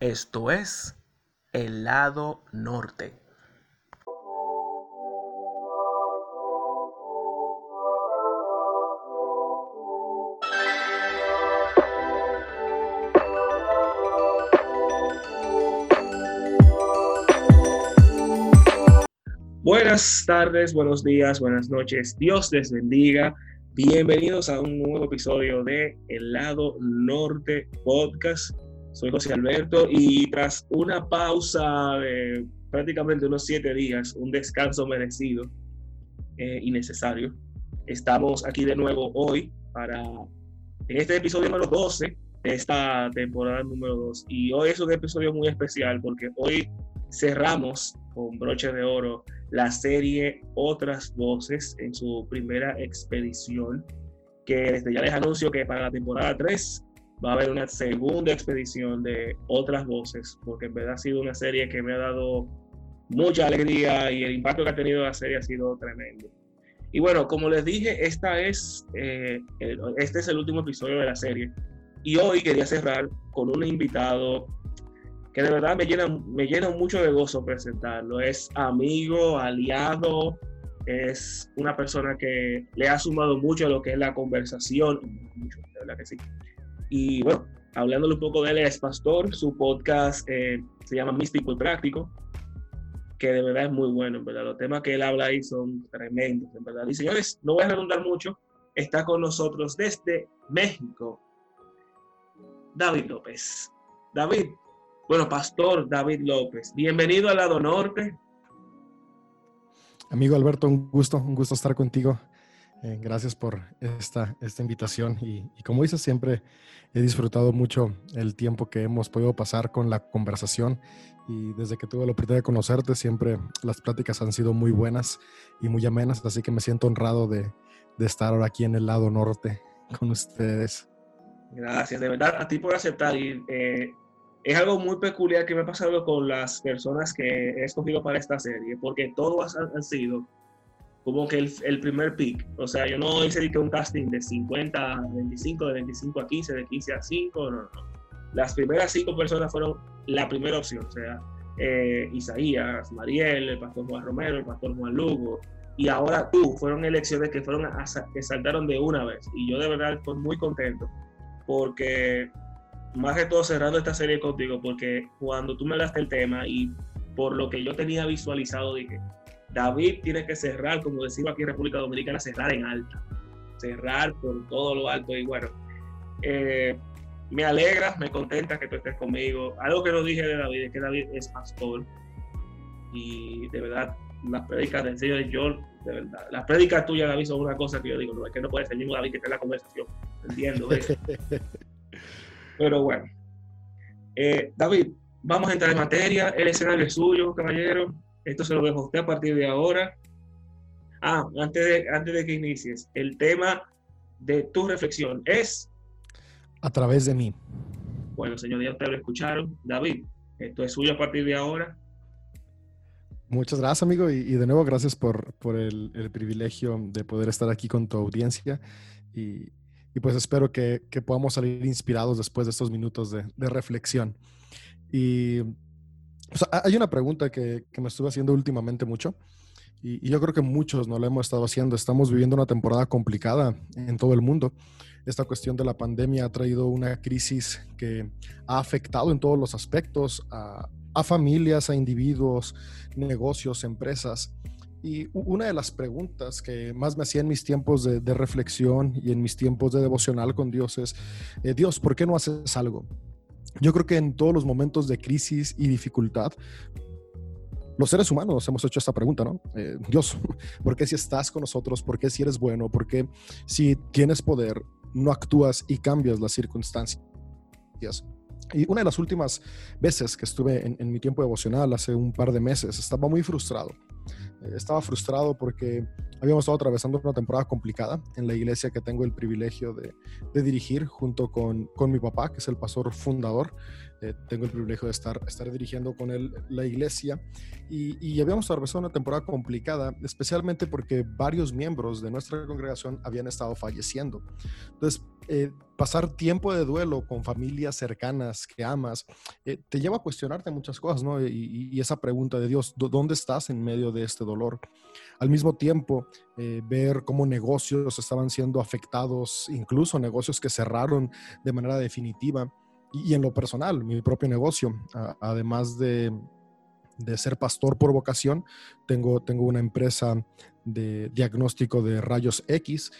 Esto es el lado norte. Buenas tardes, buenos días, buenas noches. Dios les bendiga. Bienvenidos a un nuevo episodio de El lado norte podcast. Soy José Alberto y tras una pausa de prácticamente unos siete días, un descanso merecido eh, y necesario, estamos aquí de nuevo hoy para en este episodio número 12 de esta temporada número 2. Y hoy es un episodio muy especial porque hoy cerramos con broche de oro la serie Otras Voces en su primera expedición, que desde ya les anuncio que para la temporada 3 va a haber una segunda expedición de Otras Voces, porque en verdad ha sido una serie que me ha dado mucha alegría y el impacto que ha tenido la serie ha sido tremendo. Y bueno, como les dije, esta es, eh, este es el último episodio de la serie. Y hoy quería cerrar con un invitado que de verdad me llena, me llena mucho de gozo presentarlo. Es amigo, aliado, es una persona que le ha sumado mucho a lo que es la conversación, mucho, de verdad que sí. Y bueno, hablándole un poco de él, es pastor, su podcast eh, se llama Místico y Práctico, que de verdad es muy bueno, en verdad. Los temas que él habla ahí son tremendos, en verdad. Y señores, no voy a redundar mucho, está con nosotros desde México, David López. David, bueno, Pastor David López, bienvenido al lado norte. Amigo Alberto, un gusto, un gusto estar contigo. Eh, gracias por esta, esta invitación y, como dices, siempre he disfrutado mucho el tiempo que hemos podido pasar con la conversación y desde que tuve la oportunidad de conocerte, siempre las pláticas han sido muy buenas y muy amenas, así que me siento honrado de, de estar ahora aquí en el lado norte con ustedes. Gracias, de verdad, a ti por aceptar y eh, es algo muy peculiar que me ha pasado con las personas que he escogido para esta serie, porque todos han, sido como que el, primer pick. O sea, yo no hice un casting de 50 a 25, de 25 a 15, de 15 a 5, no, no. Las primeras cinco personas fueron la primera opción, o sea, eh, Isaías, Mariel, el pastor Juan Romero, el pastor Juan Lugo, y ahora tú, fueron elecciones que fueron que saltaron de una vez. Y yo de verdad estoy muy contento porque más que todo cerrando esta serie contigo, porque cuando tú me daste el tema y por lo que yo tenía visualizado, dije, David tiene que cerrar, como decimos aquí en República Dominicana, cerrar en alta, cerrar por todo lo alto. Y bueno, eh, me alegra, me contenta que tú estés conmigo. Algo que no dije de David es que David es pastor y de verdad las prédicas del Señor yo, de verdad, las prédicas tuyas, David, son una cosa que yo digo, no, es que no puede ser el mismo David que esté en la conversación, entiendo eso. Pero bueno. Eh, David, vamos a entrar en materia. El escenario es suyo, caballero. Esto se lo dejo a usted a partir de ahora. Ah, antes de, antes de que inicies, el tema de tu reflexión es... A través de mí. Bueno, señor, ya ustedes lo escucharon. David, esto es suyo a partir de ahora. Muchas gracias, amigo. Y, de nuevo, gracias por, por el, el, privilegio de poder estar aquí con tu audiencia. Y, y pues espero que, que, podamos salir inspirados después de estos minutos de, de reflexión. Y hay una pregunta que, me estuve haciendo últimamente mucho y, yo creo que muchos no lo hemos estado haciendo. Estamos viviendo una temporada complicada en todo el mundo. Esta cuestión de la pandemia ha traído una crisis que ha afectado en todos los aspectos a, a familias, a individuos, negocios, empresas. Y una de las preguntas que más me hacía en mis tiempos de, reflexión y en mis tiempos de devocional con Dios es, eh, Dios, ¿por qué no haces algo? Yo creo que en todos los momentos de crisis y dificultad, los seres humanos hemos hecho esta pregunta, ¿no? Eh, Dios, ¿por qué si estás con nosotros? ¿Por qué si eres bueno? ¿Por qué si tienes poder no actúas y cambias las circunstancias? Y una de las últimas veces que estuve en, en mi tiempo devocional, hace un par de meses, estaba muy frustrado estaba frustrado porque habíamos estado atravesando una temporada complicada en la iglesia que tengo el privilegio de, dirigir junto con, mi papá, que es el pastor fundador. eh, tengo el privilegio de estar, estar dirigiendo con él la iglesia y, y habíamos atravesado una temporada complicada, especialmente porque varios miembros de nuestra congregación habían estado falleciendo. Entonces, eh, pasar tiempo de duelo con familias cercanas que amas eh, te lleva a cuestionarte muchas cosas, ¿no? Y, esa pregunta de Dios, ¿dónde estás en medio de este dolor? Al mismo tiempo, eh, ver cómo negocios estaban siendo afectados, incluso negocios que cerraron de manera definitiva y, en lo personal, mi propio negocio, además de, de, ser pastor por vocación, tengo, tengo una empresa de diagnóstico de rayos X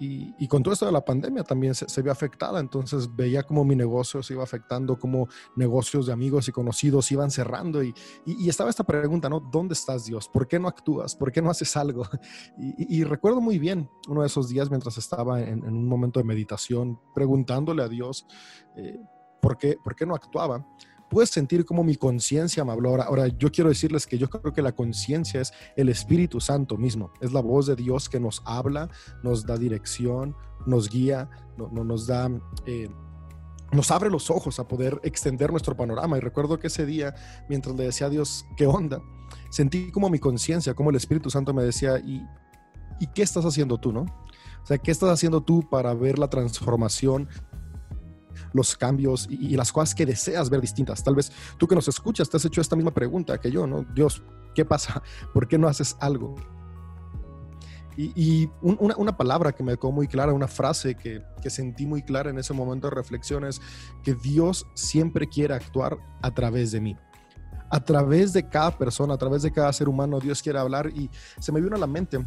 y, y, con todo esto de la pandemia también se, se, vio afectada, entonces veía como mi negocio se iba afectando, como negocios de amigos y conocidos iban cerrando y, estaba esta pregunta, ¿no? ¿Dónde estás Dios? ¿Por qué no actúas? ¿Por qué no haces algo? Y, recuerdo muy bien uno de esos días mientras estaba en, en un momento de meditación preguntándole a Dios, eh, ¿por qué, por qué no actuaba? Puedes sentir como mi conciencia me habló. Ahora, ahora, yo quiero decirles que yo creo que la conciencia es el Espíritu Santo mismo. Es la voz de Dios que nos habla, nos da dirección, nos guía, no, no nos da... Eh, nos abre los ojos a poder extender nuestro panorama. Y recuerdo que ese día, mientras le decía a Dios, ¿qué onda? Sentí como mi conciencia, como el Espíritu Santo me decía, ¿y, ¿y qué estás haciendo tú, no? O sea, ¿qué estás haciendo tú para ver la transformación los cambios y, las cosas que deseas ver distintas. Tal vez tú que nos escuchas te has hecho esta misma pregunta que yo, ¿no? Dios, ¿qué pasa? ¿Por qué no haces algo? Y, y un, una, una, palabra que me quedó muy clara, una frase que, que, sentí muy clara en ese momento de reflexión es que Dios siempre quiere actuar a través de mí. A través de cada persona, a través de cada ser humano, Dios quiere hablar y se me vino a la mente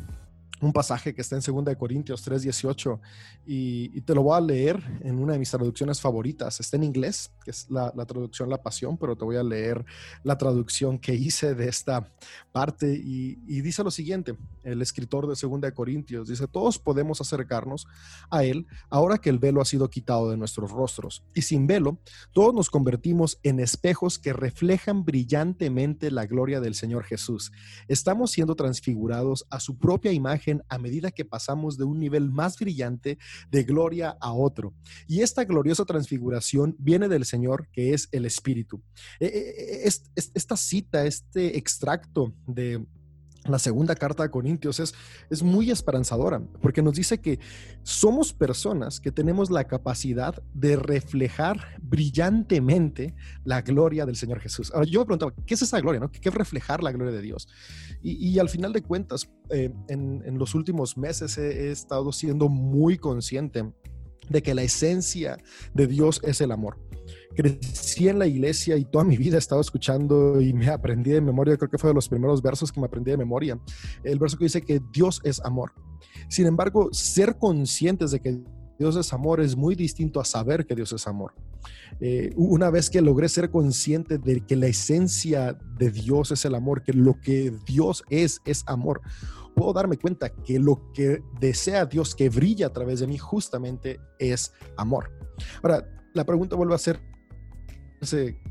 un pasaje que está en 2 Corintios 3:18 y, y, te lo voy a leer en una de mis traducciones favoritas. Está en inglés, que es la, traducción La Pasión, pero te voy a leer la traducción que hice de esta parte y, y dice lo siguiente, el escritor de 2 Corintios dice, todos podemos acercarnos a Él ahora que el velo ha sido quitado de nuestros rostros y sin velo, todos nos convertimos en espejos que reflejan brillantemente la gloria del Señor Jesús. Estamos siendo transfigurados a su propia imagen a medida que pasamos de un nivel más brillante de gloria a otro. Y esta gloriosa transfiguración viene del Señor, que es el Espíritu. Esta cita, este extracto de la segunda carta a Corintios es, es muy esperanzadora porque nos dice que somos personas que tenemos la capacidad de reflejar brillantemente la gloria del Señor Jesús. Ahora yo me preguntaba, ¿qué es esa gloria? No? ¿Qué es reflejar la gloria de Dios? Y, y al final de cuentas, eh, en, en, los últimos meses he, he estado siendo muy consciente de que la esencia de Dios es el amor. Crecí en la iglesia y toda mi vida he estado escuchando y me aprendí de memoria, creo que fue de los primeros versos que me aprendí de memoria, el verso que dice que Dios es amor. Sin embargo, ser conscientes de que Dios es amor es muy distinto a saber que Dios es amor. Eh, una vez que logré ser consciente de que la esencia de Dios es el amor, que lo que Dios es es amor, puedo darme cuenta que lo que desea Dios que brilla a través de mí justamente es amor. Ahora, la pregunta vuelve a ser,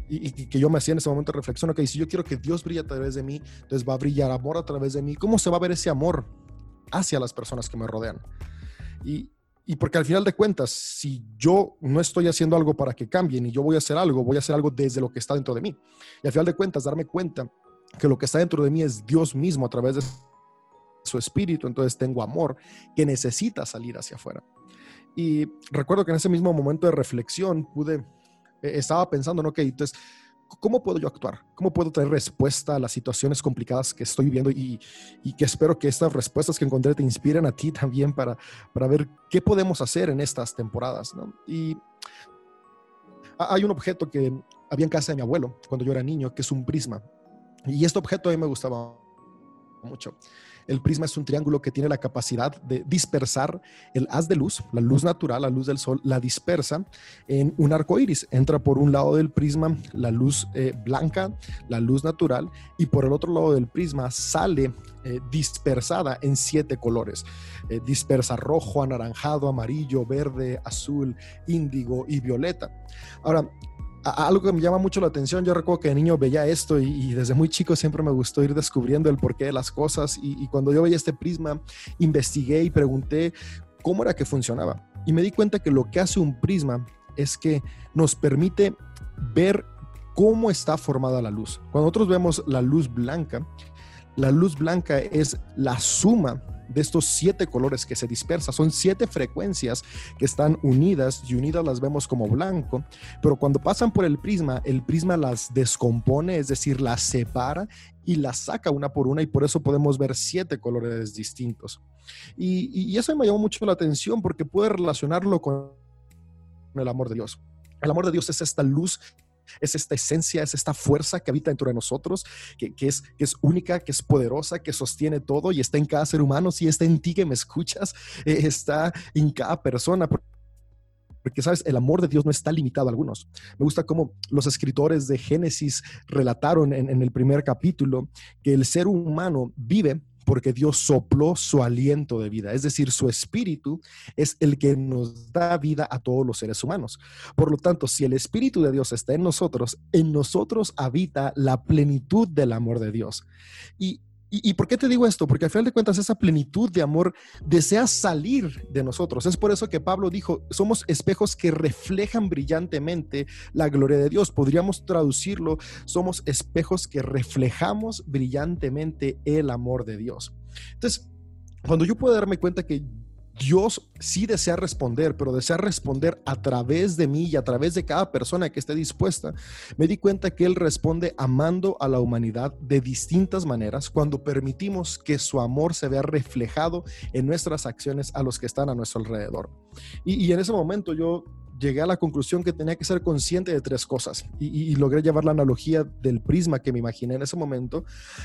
y, que yo me hacía en ese momento reflexión, ok, si yo quiero que Dios brille a través de mí, entonces va a brillar amor a través de mí, ¿cómo se va a ver ese amor hacia las personas que me rodean? Y, y porque al final de cuentas, si yo no estoy haciendo algo para que cambien y yo voy a hacer algo, voy a hacer algo desde lo que está dentro de mí. Y al final de cuentas, darme cuenta que lo que está dentro de mí es Dios mismo a través de su espíritu, entonces tengo amor que necesita salir hacia afuera. Y recuerdo que en ese mismo momento de reflexión pude eh, estaba pensando, ¿no? Ok, entonces, ¿cómo puedo yo actuar? ¿Cómo puedo traer respuesta a las situaciones complicadas que estoy viviendo? Y, y que espero que estas respuestas que encontré te inspiren a ti también para, para ver qué podemos hacer en estas temporadas, ¿no? Y hay un objeto que había en casa de mi abuelo cuando yo era niño, que es un prisma. Y este objeto a mí me gustaba mucho. El prisma es un triángulo que tiene la capacidad de dispersar el haz de luz, la luz natural, la luz del sol, la dispersa en un arco iris. Entra por un lado del prisma la luz eh, blanca, la luz natural, y por el otro lado del prisma sale eh, dispersada en siete colores. Eh, dispersa rojo, anaranjado, amarillo, verde, azul, índigo y violeta. Ahora, algo que me llama mucho la atención, yo recuerdo que de niño veía esto y, desde muy chico siempre me gustó ir descubriendo el porqué de las cosas y, y, cuando yo veía este prisma, investigué y pregunté cómo era que funcionaba. Y me di cuenta que lo que hace un prisma es que nos permite ver cómo está formada la luz. Cuando nosotros vemos la luz blanca, la luz blanca es la suma de estos siete colores que se dispersan. Son siete frecuencias que están unidas y unidas las vemos como blanco, pero cuando pasan por el prisma, el prisma las descompone, es decir, las separa y las saca una por una y por eso podemos ver siete colores distintos. Y, eso me llamó mucho la atención porque puede relacionarlo con el amor de Dios. El amor de Dios es esta luz es esta esencia, es esta fuerza que habita dentro de nosotros, que, es, que es única, que es poderosa, que sostiene todo y está en cada ser humano. Si está en ti que me escuchas, eh, está en cada persona. Porque, sabes, el amor de Dios no está limitado a algunos. Me gusta cómo los escritores de Génesis relataron en el primer capítulo que el ser humano vive porque Dios sopló su aliento de vida, es decir, su espíritu es el que nos da vida a todos los seres humanos. Por lo tanto, si el espíritu de Dios está en nosotros, en nosotros habita la plenitud del amor de Dios. Y ¿Y, por qué te digo esto? Porque al final de cuentas esa plenitud de amor desea salir de nosotros. Es por eso que Pablo dijo, somos espejos que reflejan brillantemente la gloria de Dios. Podríamos traducirlo, somos espejos que reflejamos brillantemente el amor de Dios. Entonces, cuando yo puedo darme cuenta que Dios sí desea responder, pero desea responder a través de mí y a través de cada persona que esté dispuesta. Me di cuenta que Él responde amando a la humanidad de distintas maneras cuando permitimos que su amor se vea reflejado en nuestras acciones a los que están a nuestro alrededor. Y, y en ese momento yo llegué a la conclusión que tenía que ser consciente de tres cosas y, logré llevar la analogía del prisma que me imaginé en ese momento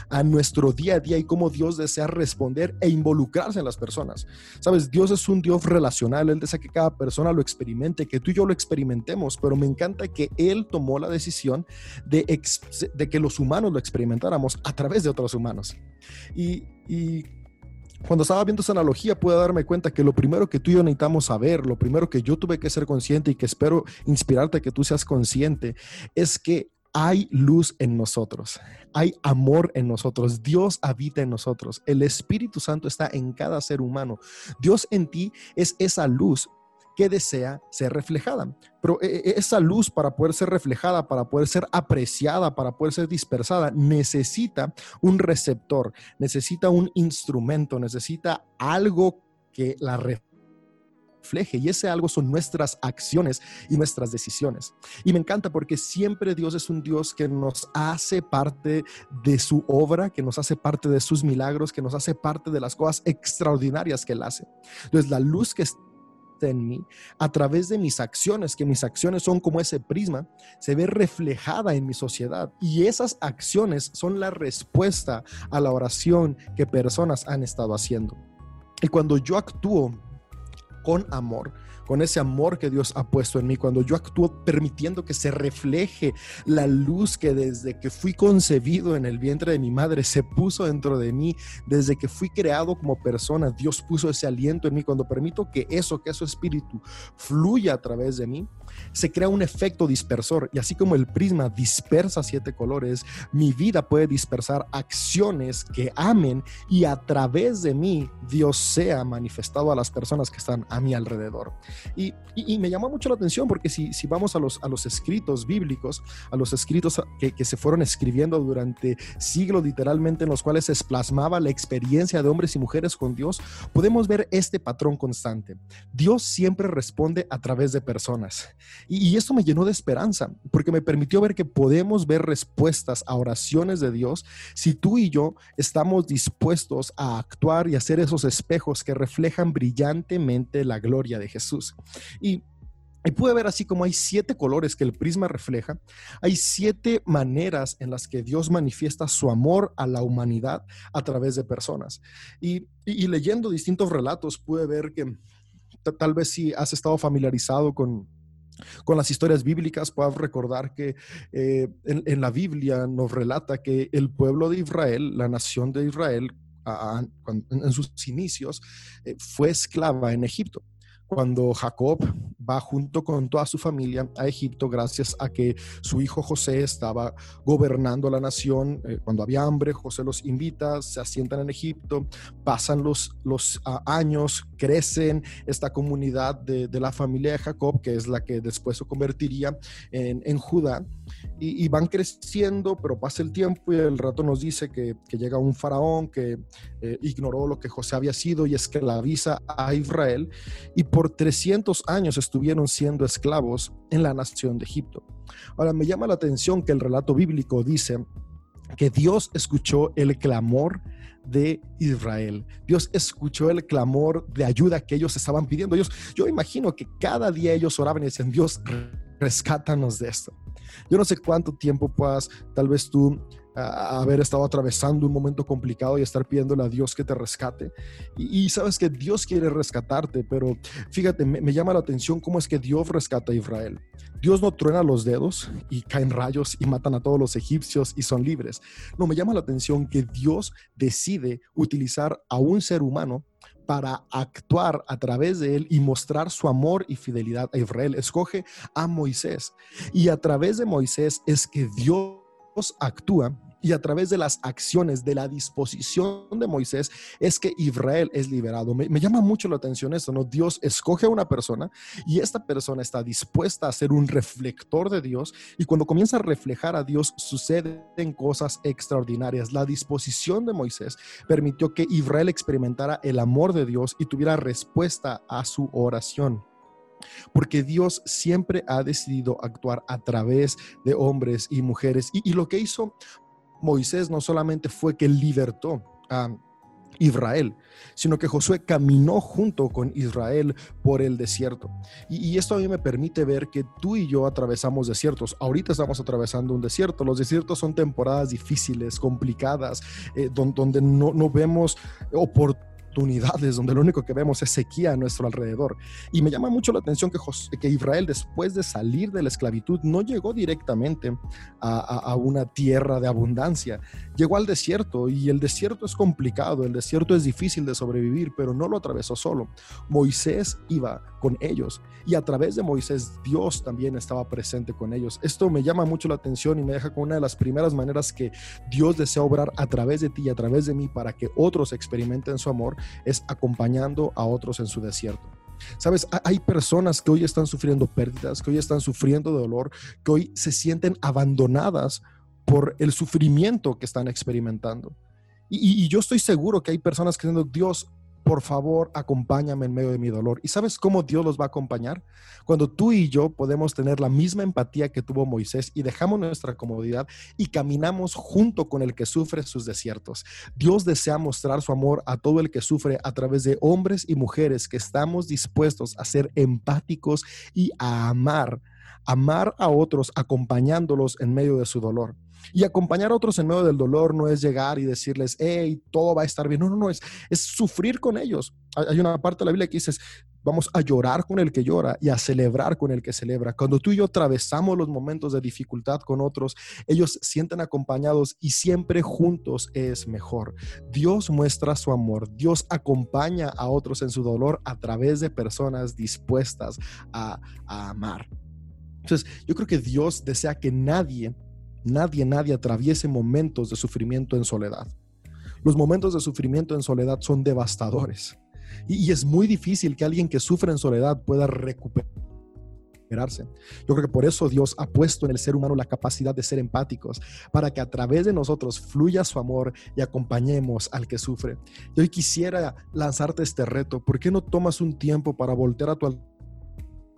a nuestro día a día y cómo Dios desea responder e involucrarse en las personas. Sabes, Dios es un Dios relacional, Él desea que cada persona lo experimente, que tú y yo lo experimentemos, pero me encanta que Él tomó la decisión de, que los humanos lo experimentáramos a través de otros humanos. Y cuando estaba viendo esa analogía pude darme cuenta que lo primero que tú y yo necesitamos saber, lo primero que yo tuve que ser consciente y que espero inspirarte a que tú seas consciente, es que hay luz en nosotros, hay amor en nosotros, Dios habita en nosotros, el Espíritu Santo está en cada ser humano, Dios en ti es esa luz que desea ser reflejada. Pero eh, eh, esa luz para poder ser reflejada, para poder ser apreciada, para poder ser dispersada, necesita un receptor, necesita un instrumento, necesita algo que la refleje y ese algo son nuestras acciones y nuestras decisiones. Y me encanta porque siempre Dios es un Dios que nos hace parte de su obra, que nos hace parte de sus milagros, que nos hace parte de las cosas extraordinarias que Él hace. Entonces la luz que en mí, a través de mis acciones, que mis acciones son como ese prisma, se ve reflejada en mi sociedad. Y esas acciones son la respuesta a la oración que personas han estado haciendo. Y cuando yo actúo con amor, con ese amor que Dios ha puesto en mí, cuando yo actúo permitiendo que se refleje la luz que desde que fui concebido en el vientre de mi madre se puso dentro de mí, desde que fui creado como persona, Dios puso ese aliento en mí, cuando permito que eso, que su espíritu fluya a través de mí, se crea un efecto dispersor y así como el prisma dispersa siete colores, mi vida puede dispersar acciones que amen y a través de mí Dios sea manifestado a las personas que están a mi alrededor. Y, me llama mucho la atención porque si, si vamos a los, a los escritos bíblicos, a los escritos que, que se fueron escribiendo durante siglos literalmente en los cuales se plasmaba la experiencia de hombres y mujeres con Dios, podemos ver este patrón constante. Dios siempre responde a través de personas. Y, esto me llenó de esperanza, porque me permitió ver que podemos ver respuestas a oraciones de Dios si tú y yo estamos dispuestos a actuar y hacer esos espejos que reflejan brillantemente la gloria de Jesús. Y y ver así como hay siete colores que el prisma refleja, hay siete maneras en las que Dios manifiesta su amor a la humanidad a través de personas. Y, leyendo distintos relatos pude ver que tal vez si has estado familiarizado con, con las historias bíblicas, puedes recordar que eh, en, la Biblia nos relata que el pueblo de Israel, la nación de Israel, en sus inicios, eh, fue esclava en Egipto. Cuando Jacob va junto con toda su familia a Egipto gracias a que su hijo José estaba gobernando la nación. Eh, cuando había hambre, José los invita, se asientan en Egipto, pasan los, los ah, años, crecen esta comunidad de, la familia de Jacob, que es la que después se convertiría en, Judá, y, van creciendo, pero pasa el tiempo y el rato nos dice que, llega un faraón que eh, ignoró lo que José había sido y esclaviza a Israel, y por 300 años estuvieron siendo esclavos en la nación de Egipto. Ahora, me llama la atención que el relato bíblico dice que Dios escuchó el clamor de Israel. Dios escuchó el clamor de ayuda que ellos estaban pidiendo. Ellos, yo imagino que cada día ellos oraban y decían, Dios, rescátanos de esto. Yo no sé cuánto tiempo puedas, tal vez tú haber estado atravesando un momento complicado y estar pidiéndole a Dios que te rescate. Y, sabes que Dios quiere rescatarte, pero fíjate, me, me, llama la atención cómo es que Dios rescata a Israel. Dios no truena los dedos y caen rayos y matan a todos los egipcios y son libres. No, me llama la atención que Dios decide utilizar a un ser humano para actuar a través de él y mostrar su amor y fidelidad a Israel. Escoge a Moisés y a través de Moisés es que Dios actúa y a través de las acciones, de la disposición de Moisés, es que Israel es liberado. Me, llama mucho la atención esto, ¿no? Dios escoge a una persona y esta persona está dispuesta a ser un reflector de Dios y cuando comienza a reflejar a Dios suceden cosas extraordinarias. La disposición de Moisés permitió que Israel experimentara el amor de Dios y tuviera respuesta a su oración porque Dios siempre ha decidido actuar a través de hombres y mujeres. Y, lo que hizo Moisés no solamente fue que libertó a Israel, sino que Josué caminó junto con Israel por el desierto. Y, esto a mí me permite ver que tú y yo atravesamos desiertos. Ahorita estamos atravesando un desierto. Los desiertos son temporadas difíciles, complicadas, eh, donde, no, no vemos oportunidades oportunidades donde lo único que vemos es sequía a nuestro alrededor. Y me llama mucho la atención que, que Israel después de salir de la esclavitud no llegó directamente a, una tierra de abundancia, llegó al desierto y el desierto es complicado, el desierto es difícil de sobrevivir, pero no lo atravesó solo. Moisés iba con ellos y a través de Moisés Dios también estaba presente con ellos. Esto me llama mucho la atención y me deja con una de las primeras maneras que Dios desea obrar a través de ti y a través de mí para que otros experimenten su amor es acompañando a otros en su desierto. Sabes, hay personas que hoy están sufriendo pérdidas, que hoy están sufriendo dolor, que hoy se sienten abandonadas por el sufrimiento que están experimentando. Y, yo estoy seguro que hay personas que diciendo, Dios, por favor, acompáñame en medio de mi dolor. ¿Y sabes cómo Dios los va a acompañar? Cuando tú y yo podemos tener la misma empatía que tuvo Moisés y dejamos nuestra comodidad y caminamos junto con el que sufre sus desiertos. Dios desea mostrar su amor a todo el que sufre a través de hombres y mujeres que estamos dispuestos a ser empáticos y a amar, amar a otros acompañándolos en medio de su dolor. Y acompañar a otros en medio del dolor no es llegar y decirles, hey, todo va a estar bien. No, no, no, es, es sufrir con ellos. Hay una parte de la Biblia que dice, vamos a llorar con el que llora y a celebrar con el que celebra. Cuando tú y yo atravesamos los momentos de dificultad con otros, ellos sienten acompañados y siempre juntos es mejor. Dios muestra su amor, Dios acompaña a otros en su dolor a través de personas dispuestas a, a amar. Entonces, yo creo que Dios desea que nadie Nadie, nadie atraviese momentos de sufrimiento en soledad. Los momentos de sufrimiento en soledad son devastadores. Y, es muy difícil que alguien que sufre en soledad pueda recuperarse. Yo creo que por eso Dios ha puesto en el ser humano la capacidad de ser empáticos, para que a través de nosotros fluya su amor y acompañemos al que sufre. Y hoy quisiera lanzarte este reto. ¿Por qué no tomas un tiempo para voltear a tu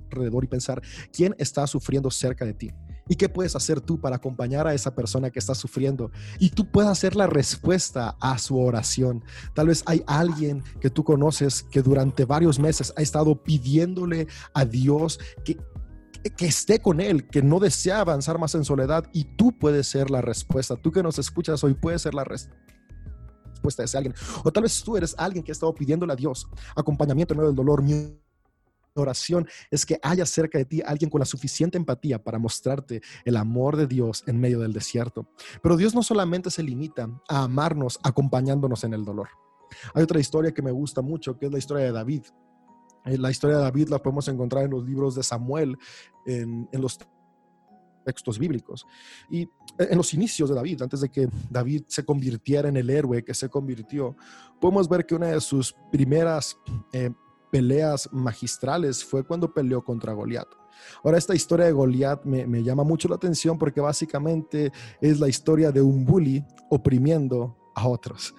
alrededor y pensar quién está sufriendo cerca de ti? ¿Y qué puedes hacer tú para acompañar a esa persona que está sufriendo? Y tú puedas ser la respuesta a su oración. Tal vez hay alguien que tú conoces que durante varios meses ha estado pidiéndole a Dios que, que esté con él, que no desea avanzar más en soledad y tú puedes ser la respuesta. Tú que nos escuchas hoy puedes ser la respuesta de ese alguien. O tal vez tú eres alguien que ha estado pidiéndole a Dios acompañamiento en medio del dolor, oración es que haya cerca de ti alguien con la suficiente empatía para mostrarte el amor de Dios en medio del desierto. Pero Dios no solamente se limita a amarnos acompañándonos en el dolor. Hay otra historia que me gusta mucho, que es la historia de David. Eh, la historia de David la podemos encontrar en los libros de Samuel, en, los textos bíblicos. Y en los inicios de David, antes de que David se convirtiera en el héroe que se convirtió, podemos ver que una de sus primeras eh, peleas magistrales fue cuando peleó contra Goliat. Ahora, esta historia de Goliat me, me, llama mucho la atención porque básicamente es la historia de un bully oprimiendo a otros.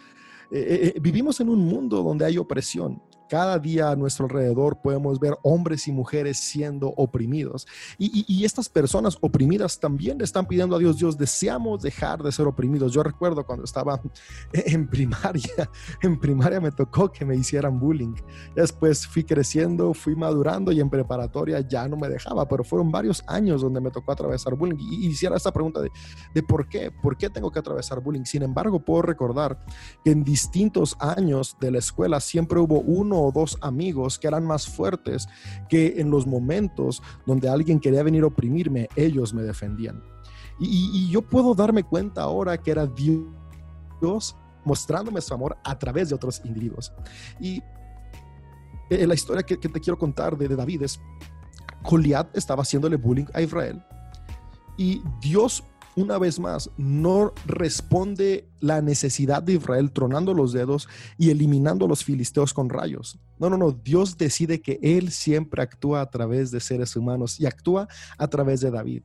Eh, eh, vivimos en un mundo donde hay opresión cada día a nuestro alrededor podemos ver hombres y mujeres siendo oprimidos. Y, estas personas oprimidas también le están pidiendo a Dios, Dios, deseamos dejar de ser oprimidos. Yo recuerdo cuando estaba en primaria, en primaria me tocó que me hicieran bullying. Después fui creciendo, fui madurando y en preparatoria ya no me dejaba, pero fueron varios años donde me tocó atravesar bullying. Y hiciera esta pregunta de, de por qué, por qué tengo que atravesar bullying. Sin embargo, puedo recordar que en distintos años de la escuela siempre hubo uno o dos amigos que eran más fuertes que en los momentos donde alguien quería venir a oprimirme, ellos me defendían. Y, yo puedo darme cuenta ahora que era Dios mostrándome su amor a través de otros individuos. Y eh, la historia que, te quiero contar de, de David es, Goliat estaba haciéndole bullying a Israel y Dios una vez más, no responde la necesidad de Israel tronando los dedos y eliminando a los filisteos con rayos. No, no, no, Dios decide que Él siempre actúa a través de seres humanos y actúa a través de David.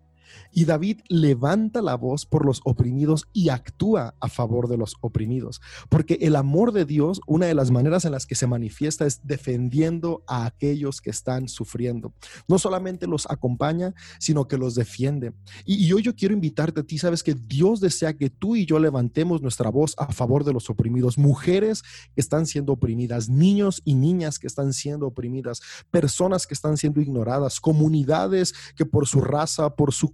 Y David levanta la voz por los oprimidos y actúa a favor de los oprimidos. Porque el amor de Dios, una de las maneras en las que se manifiesta es defendiendo a aquellos que están sufriendo. No solamente los acompaña, sino que los defiende. Y, hoy yo quiero invitarte a ti, sabes que Dios desea que tú y yo levantemos nuestra voz a favor de los oprimidos. Mujeres que están siendo oprimidas, niños y niñas que están siendo oprimidas, personas que están siendo ignoradas, comunidades que por su raza, por su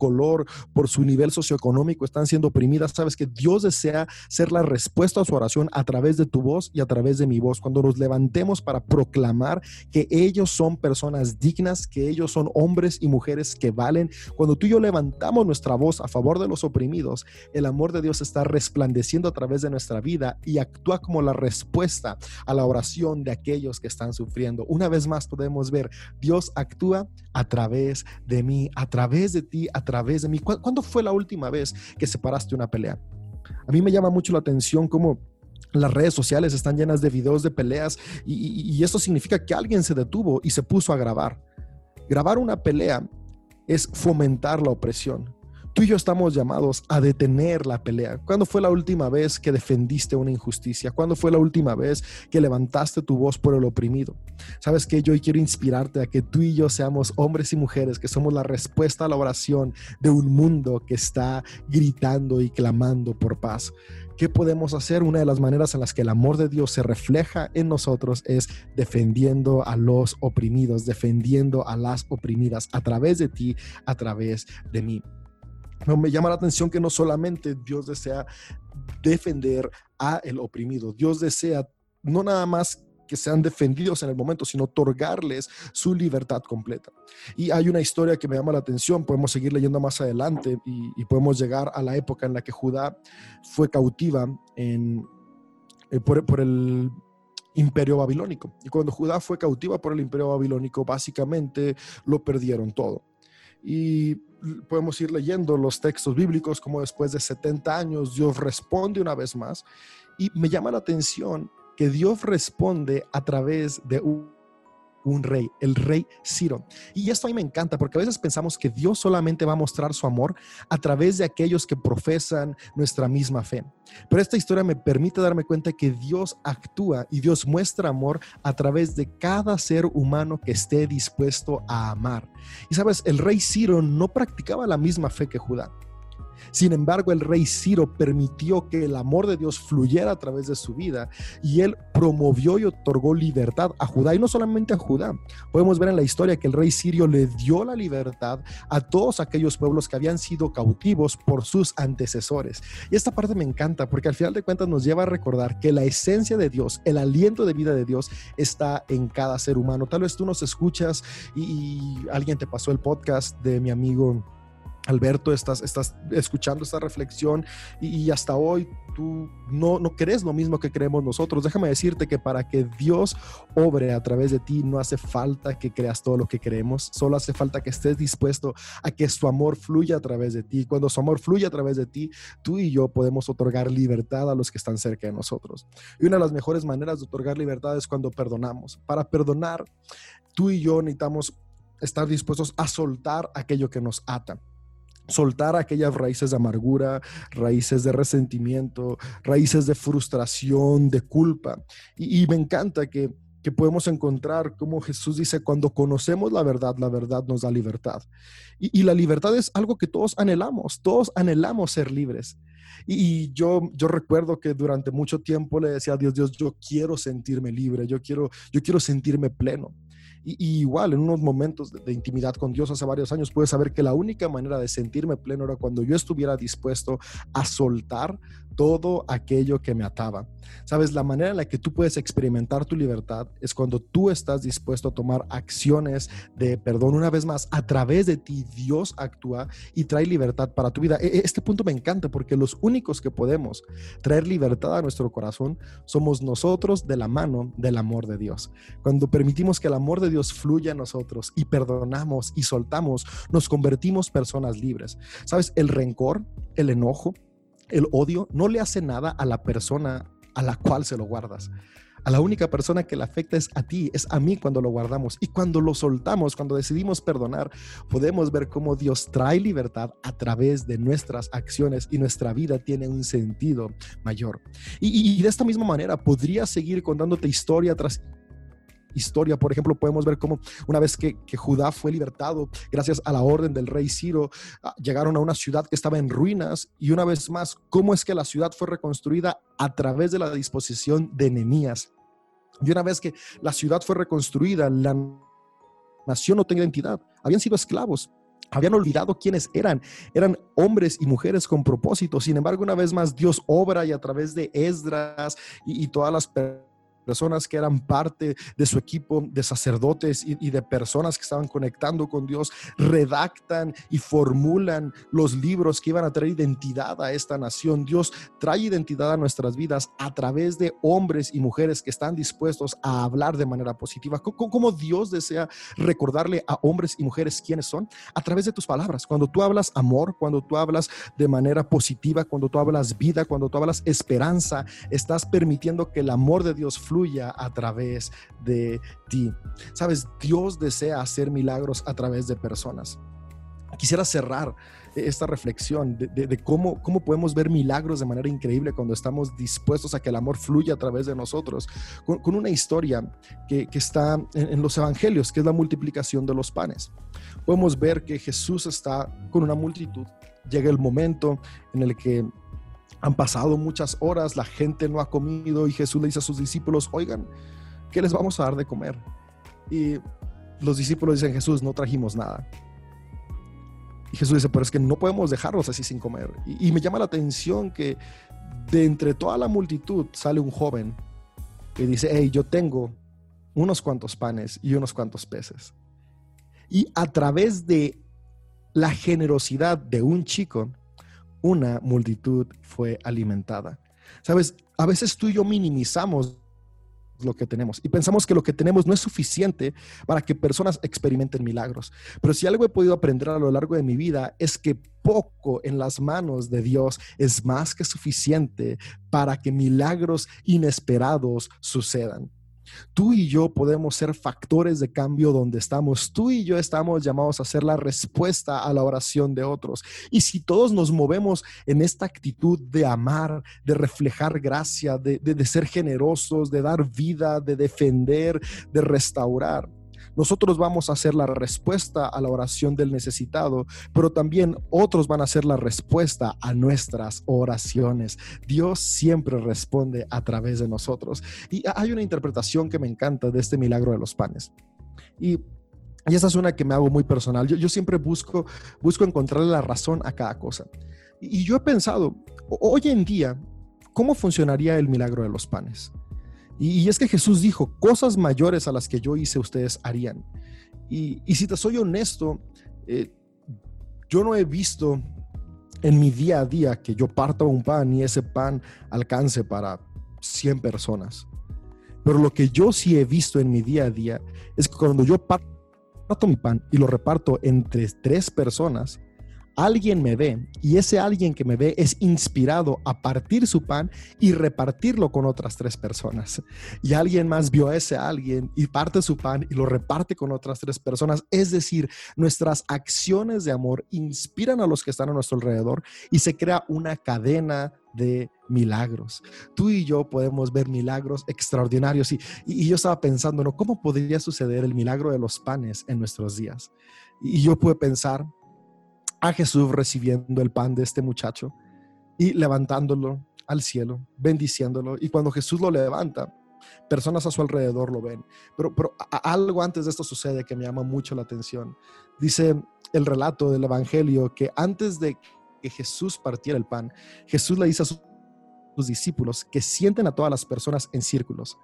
por su nivel socioeconómico están siendo oprimidas, sabes que Dios desea ser la respuesta a su oración a través de tu voz y a través de mi voz. Cuando nos levantemos para proclamar que ellos son personas dignas, que ellos son hombres y mujeres que valen, cuando tú y yo levantamos nuestra voz a favor de los oprimidos, el amor de Dios está resplandeciendo a través de nuestra vida y actúa como la respuesta a la oración de aquellos que están sufriendo. Una vez más podemos ver, Dios actúa a través de mí, a través de ti, a través ¿Cuándo fue la última vez que separaste una pelea? A mí me llama mucho la atención cómo las redes sociales están llenas de videos de peleas y, eso significa que alguien se detuvo y se puso a grabar. Grabar una pelea es fomentar la opresión. Tú y yo estamos llamados a detener la pelea. ¿Cuándo fue la última vez que defendiste una injusticia? ¿Cuándo fue la última vez que levantaste tu voz por el oprimido? Sabes que yo quiero inspirarte a que tú y yo seamos hombres y mujeres que somos la respuesta a la oración de un mundo que está gritando y clamando por paz. ¿Qué podemos hacer? Una de las maneras en las que el amor de Dios se refleja en nosotros es defendiendo a los oprimidos, defendiendo a las oprimidas a través de ti, a través de mí me llama la atención que no solamente Dios desea defender a el oprimido, Dios desea no nada más que sean defendidos en el momento, sino otorgarles su libertad completa. Y hay una historia que me llama la atención, podemos seguir leyendo más adelante y, podemos llegar a la época en la que Judá fue cautiva en, eh, por el imperio babilónico. Y cuando Judá fue cautiva por el imperio babilónico, básicamente lo perdieron todo. Y podemos ir leyendo los textos bíblicos como después de 70 años Dios responde una vez más. Y me llama la atención que Dios responde a través de un, rey, el rey Ciro. Y esto a mí me encanta porque a veces pensamos que Dios solamente va a mostrar su amor a través de aquellos que profesan nuestra misma fe. Pero esta historia me permite darme cuenta que Dios actúa y Dios muestra amor a través de cada ser humano que esté dispuesto a amar. Y sabes, el rey Ciro no practicaba la misma fe que Judá. Sin embargo, el rey Ciro permitió que el amor de Dios fluyera a través de su vida y él promovió y otorgó libertad a Judá y no solamente a Judá. Podemos ver en la historia que el rey Sirio le dio la libertad a todos aquellos pueblos que habían sido cautivos por sus antecesores. Y esta parte me encanta porque al final de cuentas nos lleva a recordar que la esencia de Dios, el aliento de vida de Dios está en cada ser humano. Tal vez tú nos escuchas y, alguien te pasó el podcast de mi amigo Alberto, estás, escuchando esta reflexión y, hasta hoy tú no, no crees lo mismo que creemos nosotros. Déjame decirte que para que Dios obre a través de ti no hace falta que creas todo lo que creemos, solo hace falta que estés dispuesto a que su amor fluya a través de ti. Cuando su amor fluye a través de ti, tú y yo podemos otorgar libertad a los que están cerca de nosotros. Y una de las mejores maneras de otorgar libertad es cuando perdonamos. Para perdonar, tú y yo necesitamos estar dispuestos a soltar aquello que nos ata soltar aquellas raíces de amargura, raíces de resentimiento, raíces de frustración, de culpa. Y, me encanta que, podemos encontrar como Jesús dice, cuando conocemos la verdad, la verdad nos da libertad. Y, la libertad es algo que todos anhelamos, todos anhelamos ser libres. Y, yo, yo recuerdo que durante mucho tiempo le decía a Dios, Dios, yo quiero sentirme libre, yo quiero, yo quiero sentirme pleno. Y, igual, en unos momentos de, intimidad con Dios hace varios años, pude saber que la única manera de sentirme pleno era cuando yo estuviera dispuesto a soltar todo aquello que me ataba. Sabes, la manera en la que tú puedes experimentar tu libertad es cuando tú estás dispuesto a tomar acciones de perdón. Una vez más, a través de ti Dios actúa y trae libertad para tu vida. E, e, este punto me encanta porque los únicos que podemos traer libertad a nuestro corazón somos nosotros de la mano del amor de Dios. Cuando permitimos que el amor de Dios fluya en nosotros y perdonamos y soltamos, nos convertimos personas libres. Sabes, el rencor, el enojo, el odio no le hace nada a la persona a la cual se lo guardas. A la única persona que le afecta es a ti, es a mí cuando lo guardamos. Y cuando lo soltamos, cuando decidimos perdonar, podemos ver cómo Dios trae libertad a través de nuestras acciones y nuestra vida tiene un sentido mayor. Y, de esta misma manera podría seguir contándote historia tras historia. Por ejemplo, podemos ver cómo una vez que, Judá fue libertado, gracias a la orden del rey Ciro, ah, llegaron a una ciudad que estaba en ruinas y una vez más, cómo es que la ciudad fue reconstruida a través de la disposición de Nehemías. Y una vez que la ciudad fue reconstruida, la nación no tenía identidad, habían sido esclavos, habían olvidado quiénes eran. Eran hombres y mujeres con propósito. Sin embargo, una vez más, Dios obra y a través de Esdras y, y todas las personas personas que eran parte de su equipo de sacerdotes y, de personas que estaban conectando con Dios, redactan y formulan los libros que iban a traer identidad a esta nación. Dios trae identidad a nuestras vidas a través de hombres y mujeres que están dispuestos a hablar de manera positiva. ¿Cómo, Dios desea recordarle a hombres y mujeres quiénes son? A través de tus palabras. Cuando tú hablas amor, cuando tú hablas de manera positiva, cuando tú hablas vida, cuando tú hablas esperanza, estás permitiendo que el amor de Dios fluya a través de ti. Sabes, Dios desea hacer milagros a través de personas. Quisiera cerrar esta reflexión de, cómo, cómo podemos ver milagros de manera increíble cuando estamos dispuestos a que el amor fluya a través de nosotros, con, una historia que, está en, en, los evangelios, que es la multiplicación de los panes. Podemos ver que Jesús está con una multitud, llega el momento en el que han pasado muchas horas, la gente no ha comido y Jesús le dice a sus discípulos, oigan, ¿qué les vamos a dar de comer? Y los discípulos dicen, Jesús, no trajimos nada. Y Jesús dice, pero es que no podemos dejarlos así sin comer. Y, me llama la atención que de entre toda la multitud sale un joven que dice, hey, yo tengo unos cuantos panes y unos cuantos peces. Y a través de la generosidad de un chico, una multitud fue alimentada. Sabes, a veces tú y yo minimizamos lo que tenemos y pensamos que lo que tenemos no es suficiente para que personas experimenten milagros. Pero si algo he podido aprender a lo largo de mi vida es que poco en las manos de Dios es más que suficiente para que milagros inesperados sucedan. Tú y yo podemos ser factores de cambio donde estamos. Tú y yo estamos llamados a ser la respuesta a la oración de otros. Y si todos nos movemos en esta actitud de amar, de reflejar gracia, de, de ser generosos, de dar vida, de defender, de restaurar, nosotros vamos a ser la respuesta a la oración del necesitado, pero también otros van a ser la respuesta a nuestras oraciones. Dios siempre responde a través de nosotros. Y hay una interpretación que me encanta de este milagro de los panes. Y esa es una que me hago muy personal. Yo, siempre busco, busco encontrarle la razón a cada cosa. Y yo he pensado, hoy en día, ¿cómo funcionaría el milagro de los panes? Y, es que Jesús dijo, cosas mayores a las que yo hice ustedes harían. Y, si te soy honesto, eh, yo no he visto en mi día a día que yo parta un pan y ese pan alcance para 100 personas. Pero lo que yo sí he visto en mi día a día es que cuando yo parto mi pan y lo reparto entre tres personas, alguien me ve y ese alguien que me ve es inspirado a partir su pan y repartirlo con otras tres personas. Y alguien más vio a ese alguien y parte su pan y lo reparte con otras tres personas. Es decir, nuestras acciones de amor inspiran a los que están a nuestro alrededor y se crea una cadena de milagros. Tú y yo podemos ver milagros extraordinarios y, yo estaba pensando, ¿no? ¿Cómo podría suceder el milagro de los panes en nuestros días? Y yo pude pensar, a Jesús recibiendo el pan de este muchacho y levantándolo al cielo, bendiciéndolo. Y cuando Jesús lo levanta, personas a su alrededor lo ven. Pero, pero algo antes de esto sucede que me llama mucho la atención. Dice el relato del Evangelio que antes de que Jesús partiera el pan, Jesús le dice a sus discípulos que sienten a todas las personas en círculos.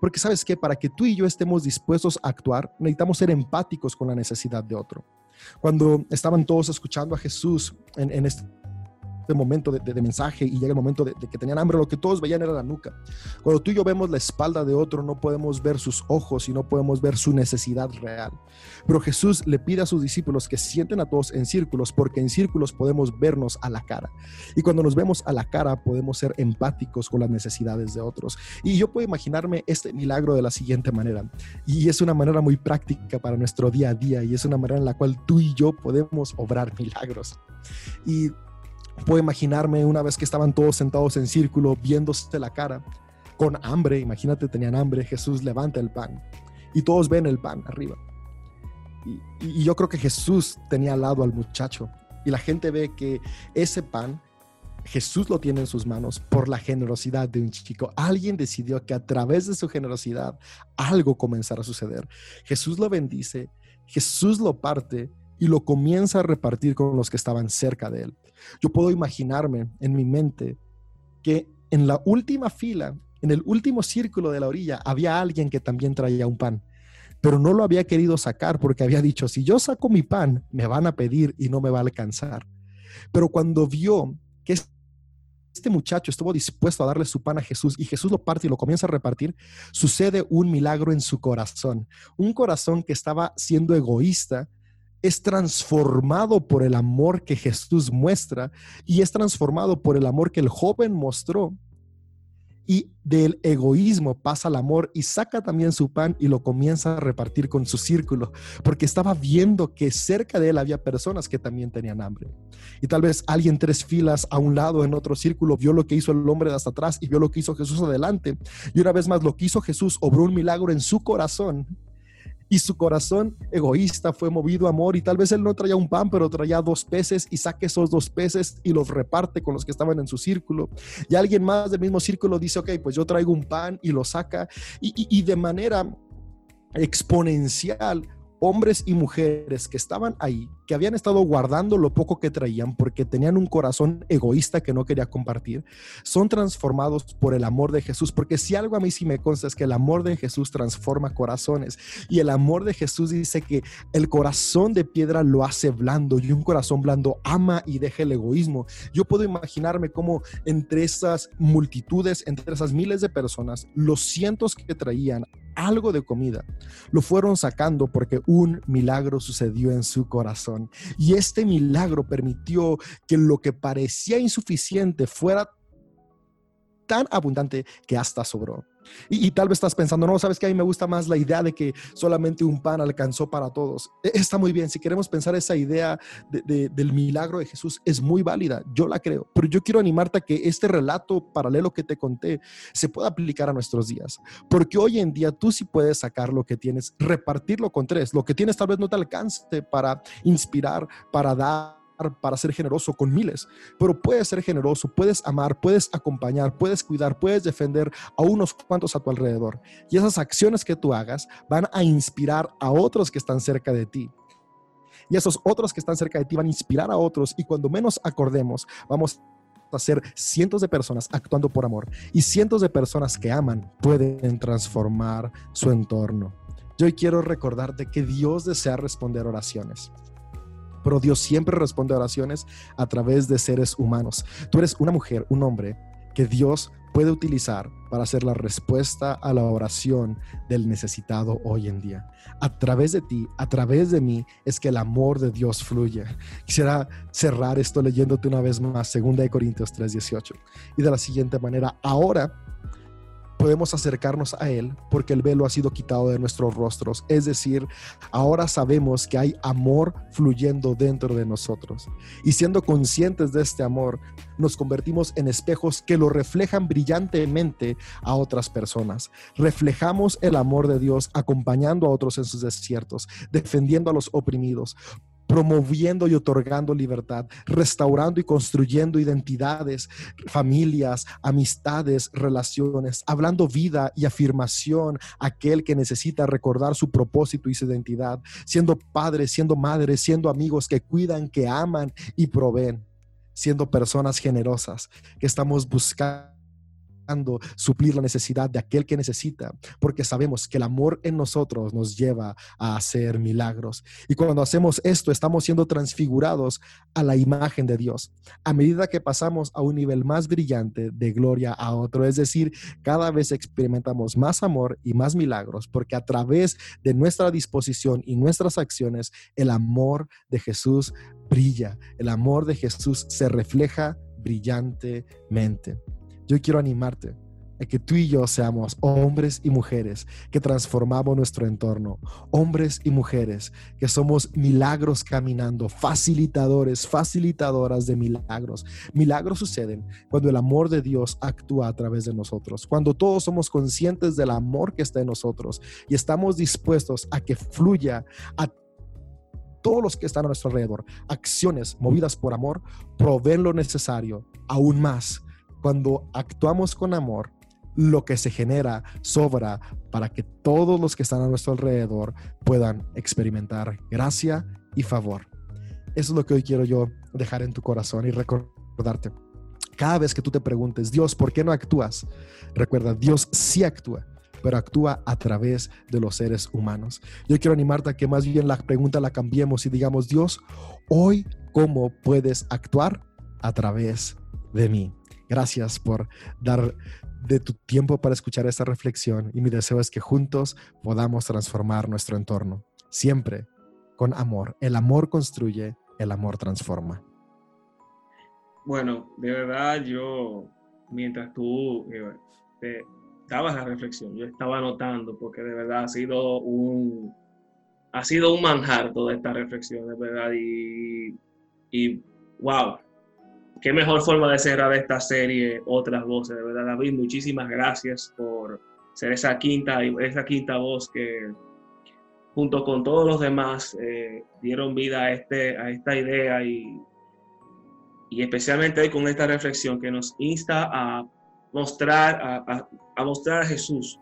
Porque sabes que para que tú y yo estemos dispuestos a actuar, necesitamos ser empáticos con la necesidad de otro. Cuando estaban todos escuchando a Jesús en, este momento de, mensaje y llega el momento de, que tenían hambre, lo que todos veían era la nuca. Cuando tú y yo vemos la espalda de otro, no podemos ver sus ojos y no podemos ver su necesidad real. Pero Jesús le pide a sus discípulos que sienten a todos en círculos, porque en círculos podemos vernos a la cara. Y cuando nos vemos a la cara, podemos ser empáticos con las necesidades de otros. Y yo puedo imaginarme este milagro de la siguiente manera. Y es una manera muy práctica para nuestro día a día y es una manera en la cual tú y yo podemos obrar milagros. Y Puedo imaginarme una vez que estaban todos sentados en círculo, viéndose la cara, con hambre, imagínate, tenían hambre, Jesús levanta el pan y todos ven el pan arriba. Y, yo creo que Jesús tenía al lado al muchacho y la gente ve que ese pan Jesús lo tiene en sus manos por la generosidad de un chico. Alguien decidió que a través de su generosidad algo comenzara a suceder. Jesús lo bendice, Jesús lo parte y lo comienza a repartir con los que estaban cerca de él. Yo puedo imaginarme en mi mente que en la última fila, en el último círculo de la orilla, había alguien que también traía un pan, pero no lo había querido sacar porque había dicho, si yo saco mi pan, me van a pedir y no me va a alcanzar. Pero cuando vio que este muchacho estuvo dispuesto a darle su pan a Jesús y Jesús lo parte y lo comienza a repartir, sucede un milagro en su corazón. Un corazón que estaba siendo egoísta es transformado por el amor que Jesús muestra y es transformado por el amor que el joven mostró. Y del egoísmo pasa al amor y saca también su pan y lo comienza a repartir con su círculo, porque estaba viendo que cerca de él había personas que también tenían hambre. Y tal vez alguien tres filas a un lado en otro círculo vio lo que hizo el hombre de hasta atrás y vio lo que hizo Jesús adelante. Y una vez más lo que hizo Jesús obró un milagro en su corazón y su corazón egoísta fue movido a amor y tal vez él no traía un pan, pero traía dos peces y saque esos dos peces y los reparte con los que estaban en su círculo. Y alguien más del mismo círculo dice, ok, pues yo traigo un pan y lo saca y, y de manera exponencial hombres y mujeres que estaban ahí, que habían estado guardando lo poco que traían porque tenían un corazón egoísta que no quería compartir, son transformados por el amor de Jesús. Porque si algo a mí sí me consta es que el amor de Jesús transforma corazones. Y el amor de Jesús dice que el corazón de piedra lo hace blando y un corazón blando ama y deja el egoísmo. Yo puedo imaginarme cómo entre esas multitudes, entre esas miles de personas, los cientos que traían algo de comida, lo fueron sacando porque un milagro sucedió en su corazón. Y este milagro permitió que lo que parecía insuficiente fuera tan abundante que hasta sobró. Y, tal vez estás pensando, no, sabes que a mí me gusta más la idea de que solamente un pan alcanzó para todos. E, está muy bien, si queremos pensar esa idea del milagro de Jesús, es muy válida, yo la creo, pero yo quiero animarte a que este relato paralelo que te conté se pueda aplicar a nuestros días, porque hoy en día tú sí puedes sacar lo que tienes, repartirlo con tres, lo que tienes tal vez no te alcance para inspirar, para dar para ser generoso con miles, pero puedes ser generoso, puedes amar, puedes acompañar, puedes cuidar, puedes defender a unos cuantos a tu alrededor. Y esas acciones que tú hagas van a inspirar a otros que están cerca de ti. Y esos otros que están cerca de ti van a inspirar a otros y cuando menos acordemos, vamos a ser cientos de personas actuando por amor y cientos de personas que aman pueden transformar su entorno. Yo quiero recordarte que Dios desea responder oraciones pero Dios siempre responde a oraciones a través de seres humanos. Tú eres una mujer, un hombre que Dios puede utilizar para ser la respuesta a la oración del necesitado hoy en día. A través de ti, a través de mí, es que el amor de Dios fluye. Quisiera cerrar esto leyéndote una vez más, 2 Corintios 3:18. Y de la siguiente manera, ahora podemos acercarnos a Él porque el velo ha sido quitado de nuestros rostros. Es decir, ahora sabemos que hay amor fluyendo dentro de nosotros. Y siendo conscientes de este amor, nos convertimos en espejos que lo reflejan brillantemente a otras personas. Reflejamos el amor de Dios acompañando a otros en sus desiertos, defendiendo a los oprimidos, promoviendo y otorgando libertad, restaurando y construyendo identidades, familias, amistades, relaciones, hablando vida y afirmación a aquel que necesita recordar su propósito y su identidad, siendo padres, siendo madres, siendo amigos que cuidan, que aman y proveen, siendo personas generosas que estamos buscando suplir la necesidad de aquel que necesita, porque sabemos que el amor en nosotros nos lleva a hacer milagros. Y cuando hacemos esto, estamos siendo transfigurados a la imagen de Dios, a medida que pasamos a un nivel más brillante de gloria a otro. Es decir, cada vez experimentamos más amor y más milagros, porque a través de nuestra disposición y nuestras acciones, el amor de Jesús brilla, el amor de Jesús se refleja brillantemente yo quiero animarte a que tú y yo seamos hombres y mujeres que transformamos nuestro entorno, hombres y mujeres que somos milagros caminando, facilitadores, facilitadoras de milagros. Milagros suceden cuando el amor de Dios actúa a través de nosotros, cuando todos somos conscientes del amor que está en nosotros y estamos dispuestos a que fluya a todos los que están a nuestro alrededor. Acciones movidas por amor proveen lo necesario, aún más cuando actuamos con amor, lo que se genera sobra para que todos los que están a nuestro alrededor puedan experimentar gracia y favor. Eso es lo que hoy quiero yo dejar en tu corazón y recordarte. Cada vez que tú te preguntes, Dios, ¿por qué no actúas? Recuerda, Dios sí actúa, pero actúa a través de los seres humanos. Yo quiero animarte a que más bien la pregunta la cambiemos y digamos, Dios, hoy, ¿cómo puedes actuar? A través de mí. Gracias por dar de tu tiempo para escuchar esta reflexión y mi deseo es que juntos podamos transformar nuestro entorno, siempre con amor. El amor construye, el amor transforma. Bueno, de verdad yo, mientras tú eh, te dabas la reflexión, yo estaba anotando porque de verdad ha sido un, ha sido un manjar toda esta reflexión, de verdad, y, y wow, qué mejor forma de cerrar esta serie, otras voces. De verdad, David, muchísimas gracias por ser esa quinta, esa quinta voz que junto con todos los demás eh, dieron vida a, este, a esta idea y, y especialmente con esta reflexión que nos insta a mostrar a, a, mostrar a Jesús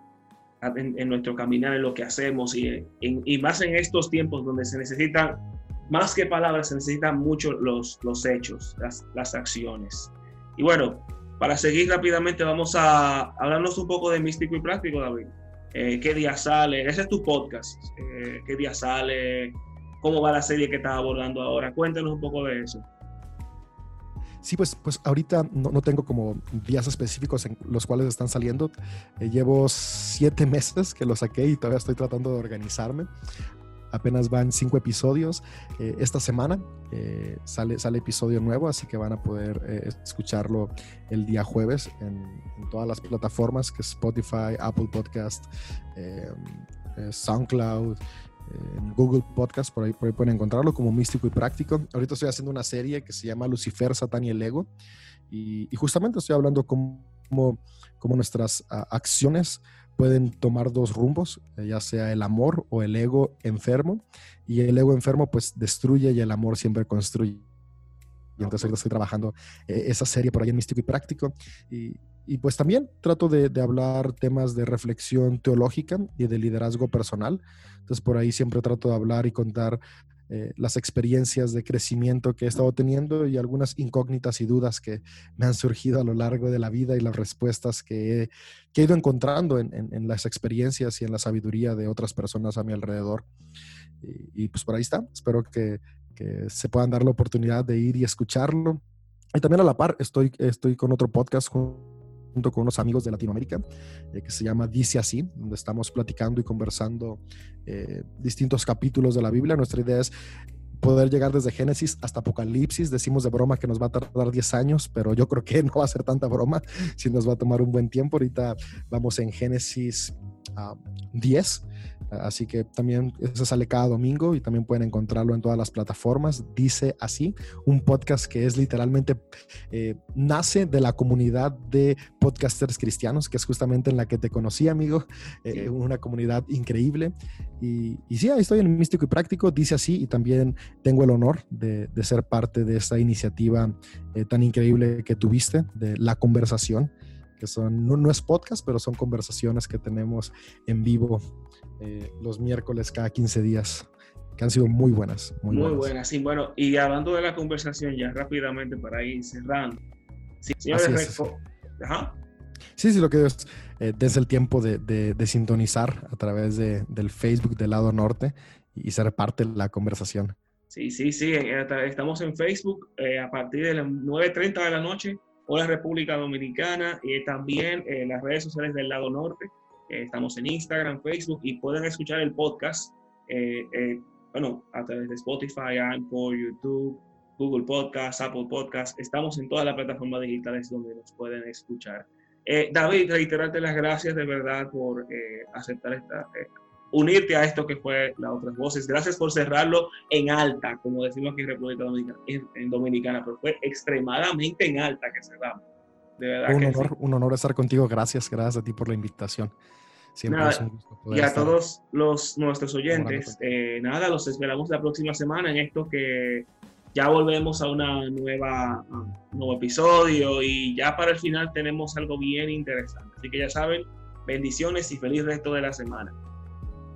en, nuestro caminar, en lo que hacemos y, y más en estos tiempos donde se necesitan más que palabras, se necesitan mucho los, los hechos, las, las acciones. Y bueno, para seguir rápidamente, vamos a hablarnos un poco de místico y práctico, David. Eh, ¿Qué día sale? Ese es tu podcast. Eh, ¿Qué día sale? ¿Cómo va la serie que estás abordando ahora? Cuéntanos un poco de eso. Sí, pues, pues ahorita no, no, tengo como días específicos en los cuales están saliendo. Eh, llevo siete meses que lo saqué y todavía estoy tratando de organizarme apenas van cinco episodios. Eh, esta semana eh, sale, sale episodio nuevo, así que van a poder eh, escucharlo el día jueves en, todas las plataformas, que Spotify, Apple Podcast, SoundCloud. Google Podcast, por ahí, por pueden encontrarlo como místico y práctico. Ahorita estoy haciendo una serie que se llama Lucifer, Satán y el Ego. Y, justamente estoy hablando como cómo nuestras ah, acciones pueden tomar dos rumbos, eh, ya sea el amor o el ego enfermo. Y el ego enfermo pues destruye y el amor siempre construye. Y entonces estoy trabajando eh, esa serie por ahí en Místico y Práctico. Y, y pues también trato de, de, hablar temas de reflexión teológica y de liderazgo personal. Entonces por ahí siempre trato de hablar y contar eh, las experiencias de crecimiento que he estado teniendo y algunas incógnitas y dudas que me han surgido a lo largo de la vida y las respuestas que he, que he ido encontrando en, en, las experiencias y en la sabiduría de otras personas a mi alrededor. Y, y, pues por ahí está. Espero que, que se puedan dar la oportunidad de ir y escucharlo. Y también a la par, estoy, estoy con otro podcast con unos amigos de Latinoamérica eh, que se llama Dice así, donde estamos platicando y conversando eh, distintos capítulos de la Biblia. Nuestra idea es poder llegar desde Génesis hasta Apocalipsis. Decimos de broma que nos va a tardar 10 años, pero yo creo que no va a ser tanta broma, si nos va a tomar un buen tiempo. Ahorita vamos en Génesis 10 ah, Así que también eso sale cada domingo y también pueden encontrarlo en todas las plataformas. Dice así, un podcast que es literalmente, eh, nace de la comunidad de podcasters cristianos, que es justamente en la que te conocí, amigo. Eh, una comunidad increíble. Y, y, sí, ahí estoy en Místico y Práctico, dice así, y también tengo el honor de, de ser parte de esta iniciativa eh, tan increíble que tuviste, de la conversación que son, no, no, es podcast, pero son conversaciones que tenemos en vivo eh, los miércoles cada 15 días, que han sido muy buenas. Muy, buenas. sí. Bueno, y hablando de la conversación ya rápidamente para ir cerrando. Sí, señores, Sí, sí, lo que es, eh, desde el tiempo de, de, sintonizar a través de, del Facebook del lado norte y ser parte de la conversación. Sí, sí, sí, eh, estamos en Facebook a partir de las 9.30 de la noche, la República Dominicana, y también en las redes sociales del lado norte. Eh, estamos en Instagram, Facebook y pueden escuchar el podcast, eh, eh, bueno, a través de Spotify, Anchor, YouTube, Google Podcast, Apple Podcast. Estamos en todas las plataformas digitales donde nos pueden escuchar. David, reiterarte las gracias de verdad por aceptar esta, unirte a esto que fue las otras voces. Gracias por cerrarlo en alta, como decimos aquí en República Dominicana, en, Dominicana pero fue extremadamente en alta que cerramos. De verdad un, honor, un honor estar contigo. Gracias, gracias a ti por la invitación. Siempre es un gusto y a todos los, nuestros oyentes, eh, nada, los esperamos la próxima semana en esto que ya volvemos a una nueva un nuevo episodio y ya para el final tenemos algo bien interesante. Así que ya saben, bendiciones y feliz resto de la semana.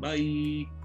Bye.